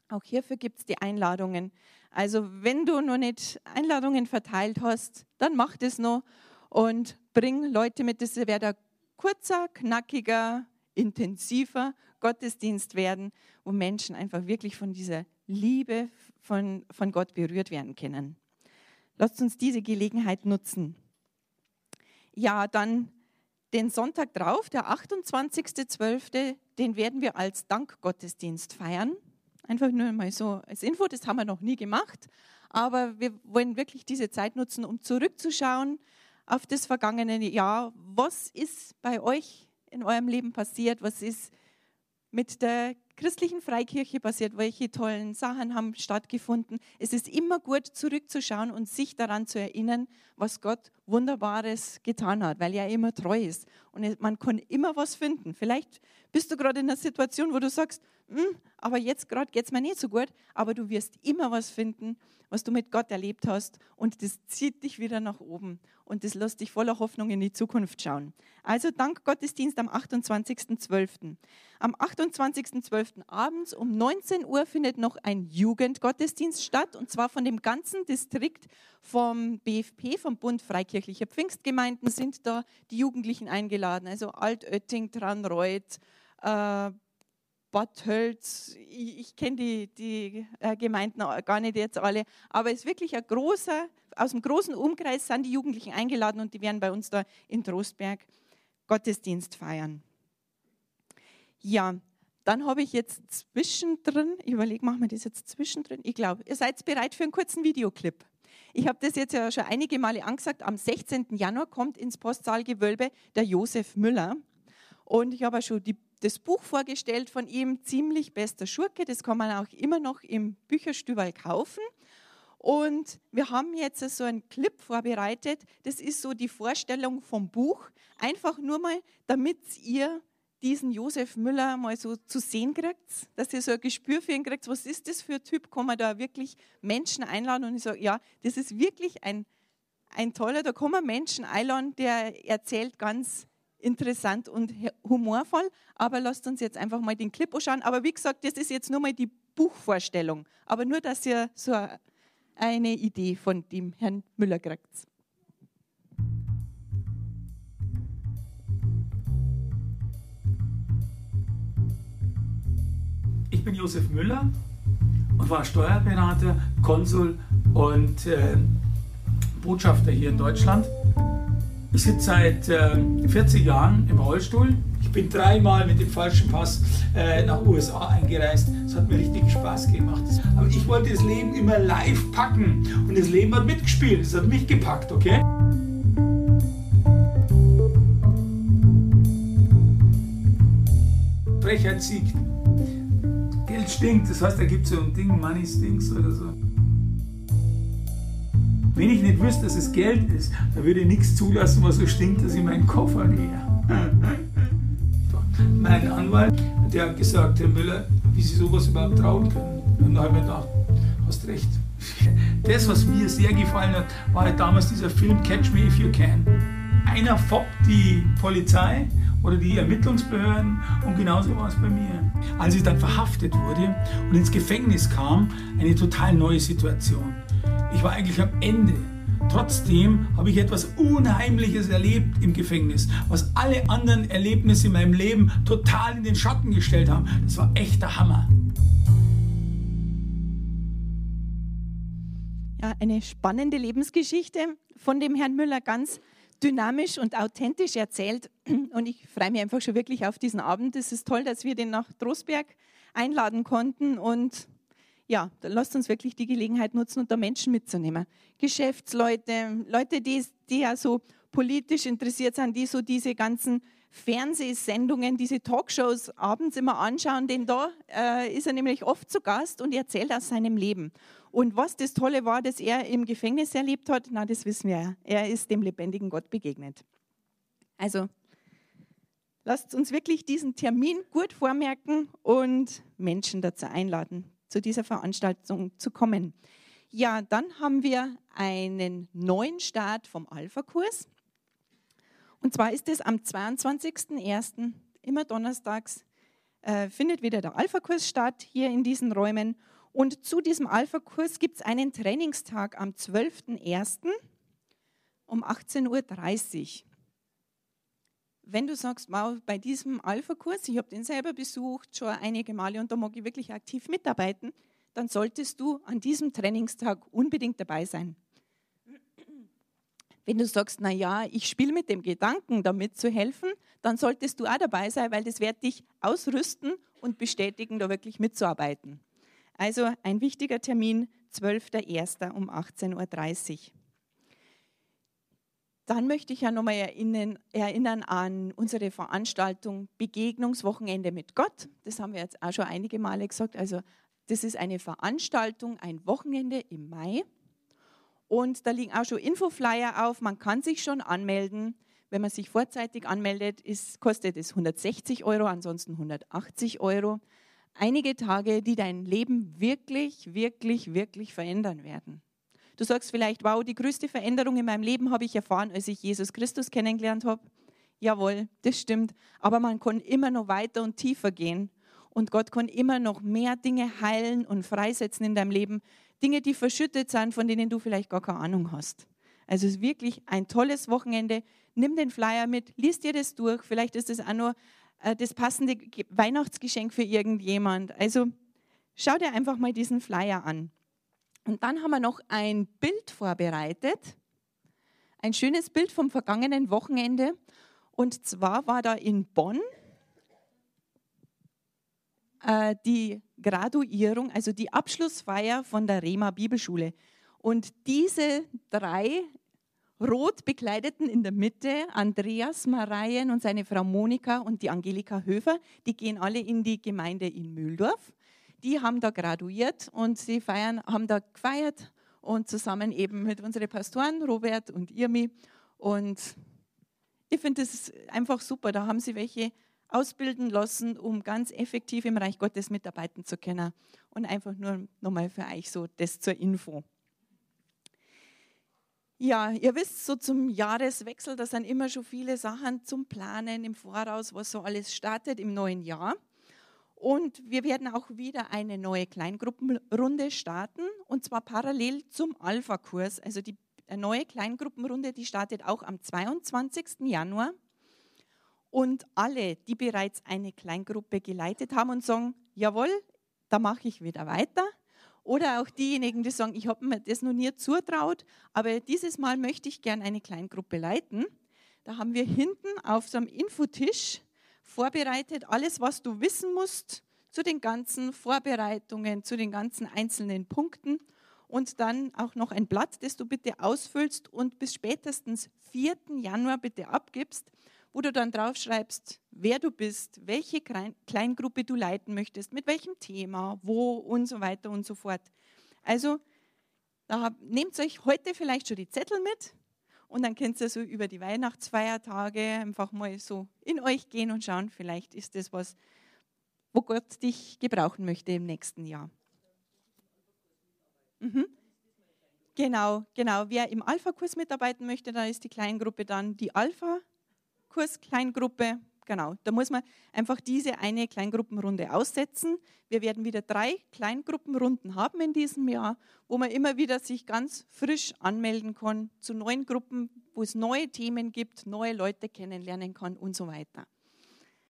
Auch hierfür gibt es die Einladungen. Also wenn du noch nicht Einladungen verteilt hast, dann mach das noch und bring Leute mit. Das wird ein kurzer, knackiger, intensiver Gottesdienst werden, wo Menschen einfach wirklich von dieser Liebe von, von Gott berührt werden können. Lasst uns diese Gelegenheit nutzen. Ja, dann den Sonntag drauf, der 28.12., den werden wir als Dankgottesdienst feiern. Einfach nur mal so als Info, das haben wir noch nie gemacht. Aber wir wollen wirklich diese Zeit nutzen, um zurückzuschauen auf das vergangene Jahr. Was ist bei euch in eurem Leben passiert? Was ist mit der christlichen Freikirche passiert, welche tollen Sachen haben stattgefunden. Es ist immer gut, zurückzuschauen und sich daran zu erinnern, was Gott Wunderbares getan hat, weil er immer treu ist. Und man kann immer was finden. Vielleicht bist du gerade in einer Situation, wo du sagst, aber jetzt gerade geht es mir nicht so gut, aber du wirst immer was finden, was du mit Gott erlebt hast und das zieht dich wieder nach oben und das lässt dich voller Hoffnung in die Zukunft schauen. Also Dank Gottesdienst am 28.12. Am 28.12. abends um 19 Uhr findet noch ein Jugendgottesdienst statt und zwar von dem ganzen Distrikt vom BFP, vom Bund Freikirchlicher Pfingstgemeinden sind da die Jugendlichen eingeladen, also Altötting, Tranreuth, äh, Bad Hölz, ich, ich kenne die, die äh, Gemeinden gar nicht jetzt alle, aber es ist wirklich ein großer, aus dem großen Umkreis sind die Jugendlichen eingeladen und die werden bei uns da in Trostberg Gottesdienst feiern. Ja, dann habe ich jetzt zwischendrin, ich überlege, machen wir das jetzt zwischendrin? Ich glaube, ihr seid bereit für einen kurzen Videoclip. Ich habe das jetzt ja schon einige Male angesagt. Am 16. Januar kommt ins Postsaalgewölbe der Josef Müller. Und ich habe auch schon die das Buch vorgestellt von ihm, Ziemlich bester Schurke. Das kann man auch immer noch im Bücherstübel kaufen. Und wir haben jetzt so einen Clip vorbereitet. Das ist so die Vorstellung vom Buch. Einfach nur mal, damit ihr diesen Josef Müller mal so zu sehen kriegt, dass ihr so ein Gespür für ihn kriegt. Was ist das für ein Typ? Kann man da wirklich Menschen einladen? Und ich sage, ja, das ist wirklich ein, ein toller, da kann man Menschen einladen, der erzählt ganz interessant und humorvoll. Aber lasst uns jetzt einfach mal den Clip anschauen. Aber wie gesagt, das ist jetzt nur mal die Buchvorstellung. Aber nur, dass ihr so eine Idee von dem Herrn Müller kriegt. Ich bin Josef Müller und war Steuerberater, Konsul und äh, Botschafter hier in Deutschland. Ich sitze seit äh, 40 Jahren im Rollstuhl. Ich bin dreimal mit dem falschen Pass äh, nach USA eingereist. Es hat mir richtig Spaß gemacht. Aber ich wollte das Leben immer live packen. Und das Leben hat mitgespielt. Es hat mich gepackt, okay? Frechheit siegt. Geld stinkt. Das heißt, da gibt es so ein Ding, Money stinks oder so. Wenn ich nicht wüsste, dass es Geld ist, dann würde ich nichts zulassen, was so stinkt, dass ich meinen Koffer gehe. mein Anwalt, der hat gesagt, Herr Müller, wie Sie sowas überhaupt trauen können. Und da habe ich mir gedacht, hast recht. Das, was mir sehr gefallen hat, war halt damals dieser Film Catch Me If You Can. Einer foppt die Polizei oder die Ermittlungsbehörden und genauso war es bei mir. Als ich dann verhaftet wurde und ins Gefängnis kam, eine total neue Situation. Ich war eigentlich am Ende. Trotzdem habe ich etwas Unheimliches erlebt im Gefängnis, was alle anderen Erlebnisse in meinem Leben total in den Schatten gestellt haben. Das war echter Hammer. Ja, eine spannende Lebensgeschichte von dem Herrn Müller, ganz dynamisch und authentisch erzählt. Und ich freue mich einfach schon wirklich auf diesen Abend. Es ist toll, dass wir den nach Trostberg einladen konnten und ja, dann lasst uns wirklich die Gelegenheit nutzen, unter Menschen mitzunehmen. Geschäftsleute, Leute, die, die ja so politisch interessiert sind, die so diese ganzen Fernsehsendungen, diese Talkshows abends immer anschauen, denn da äh, ist er nämlich oft zu Gast und erzählt aus seinem Leben. Und was das Tolle war, dass er im Gefängnis erlebt hat, na, das wissen wir ja. Er ist dem lebendigen Gott begegnet. Also, lasst uns wirklich diesen Termin gut vormerken und Menschen dazu einladen, zu dieser Veranstaltung zu kommen. Ja, dann haben wir einen neuen Start vom Alpha-Kurs. Und zwar ist es am 22.01. immer donnerstags äh, findet wieder der Alpha-Kurs statt hier in diesen Räumen. Und zu diesem Alpha-Kurs gibt es einen Trainingstag am 12.01. um 18.30 Uhr wenn du sagst, wow, bei diesem Alpha-Kurs, ich habe den selber besucht, schon einige Male und da mag ich wirklich aktiv mitarbeiten, dann solltest du an diesem Trainingstag unbedingt dabei sein. Wenn du sagst, na ja, ich spiele mit dem Gedanken, damit zu helfen, dann solltest du auch dabei sein, weil das wird dich ausrüsten und bestätigen, da wirklich mitzuarbeiten. Also ein wichtiger Termin, 12.01. um 18.30 Uhr. Dann möchte ich ja nochmal erinnern, erinnern an unsere Veranstaltung Begegnungswochenende mit Gott. Das haben wir jetzt auch schon einige Male gesagt. Also das ist eine Veranstaltung, ein Wochenende im Mai. Und da liegen auch schon Infoflyer auf. Man kann sich schon anmelden. Wenn man sich vorzeitig anmeldet, ist, kostet es 160 Euro, ansonsten 180 Euro. Einige Tage, die dein Leben wirklich, wirklich, wirklich verändern werden. Du sagst vielleicht, wow, die größte Veränderung in meinem Leben habe ich erfahren, als ich Jesus Christus kennengelernt habe. Jawohl, das stimmt. Aber man kann immer noch weiter und tiefer gehen. Und Gott kann immer noch mehr Dinge heilen und freisetzen in deinem Leben. Dinge, die verschüttet sind, von denen du vielleicht gar keine Ahnung hast. Also es ist wirklich ein tolles Wochenende. Nimm den Flyer mit, liest dir das durch. Vielleicht ist es auch nur äh, das passende Weihnachtsgeschenk für irgendjemand. Also schau dir einfach mal diesen Flyer an. Und dann haben wir noch ein Bild vorbereitet, ein schönes Bild vom vergangenen Wochenende. Und zwar war da in Bonn äh, die Graduierung, also die Abschlussfeier von der Rema Bibelschule. Und diese drei rot bekleideten in der Mitte, Andreas Mareien und seine Frau Monika und die Angelika Höfer, die gehen alle in die Gemeinde in Mühldorf die haben da graduiert und sie feiern, haben da gefeiert und zusammen eben mit unseren Pastoren, Robert und Irmi. Und ich finde das einfach super. Da haben sie welche ausbilden lassen, um ganz effektiv im Reich Gottes mitarbeiten zu können. Und einfach nur nochmal für euch so das zur Info. Ja, ihr wisst, so zum Jahreswechsel, da sind immer schon viele Sachen zum Planen im Voraus, was so alles startet im neuen Jahr. Und wir werden auch wieder eine neue Kleingruppenrunde starten und zwar parallel zum Alpha-Kurs. Also die neue Kleingruppenrunde, die startet auch am 22. Januar. Und alle, die bereits eine Kleingruppe geleitet haben und sagen, jawohl, da mache ich wieder weiter. Oder auch diejenigen, die sagen, ich habe mir das noch nie zutraut, aber dieses Mal möchte ich gerne eine Kleingruppe leiten. Da haben wir hinten auf so einem Infotisch vorbereitet, alles, was du wissen musst zu den ganzen Vorbereitungen, zu den ganzen einzelnen Punkten und dann auch noch ein Blatt, das du bitte ausfüllst und bis spätestens 4. Januar bitte abgibst, wo du dann draufschreibst, wer du bist, welche Kleingruppe du leiten möchtest, mit welchem Thema, wo und so weiter und so fort. Also nehmt euch heute vielleicht schon die Zettel mit, und dann könnt ihr so über die Weihnachtsfeiertage einfach mal so in euch gehen und schauen, vielleicht ist das was, wo Gott dich gebrauchen möchte im nächsten Jahr. Mhm. Genau, genau. Wer im Alpha-Kurs mitarbeiten möchte, da ist die Kleingruppe dann die Alpha-Kurs-Kleingruppe Genau, da muss man einfach diese eine Kleingruppenrunde aussetzen. Wir werden wieder drei Kleingruppenrunden haben in diesem Jahr, wo man immer wieder sich ganz frisch anmelden kann zu neuen Gruppen, wo es neue Themen gibt, neue Leute kennenlernen kann und so weiter.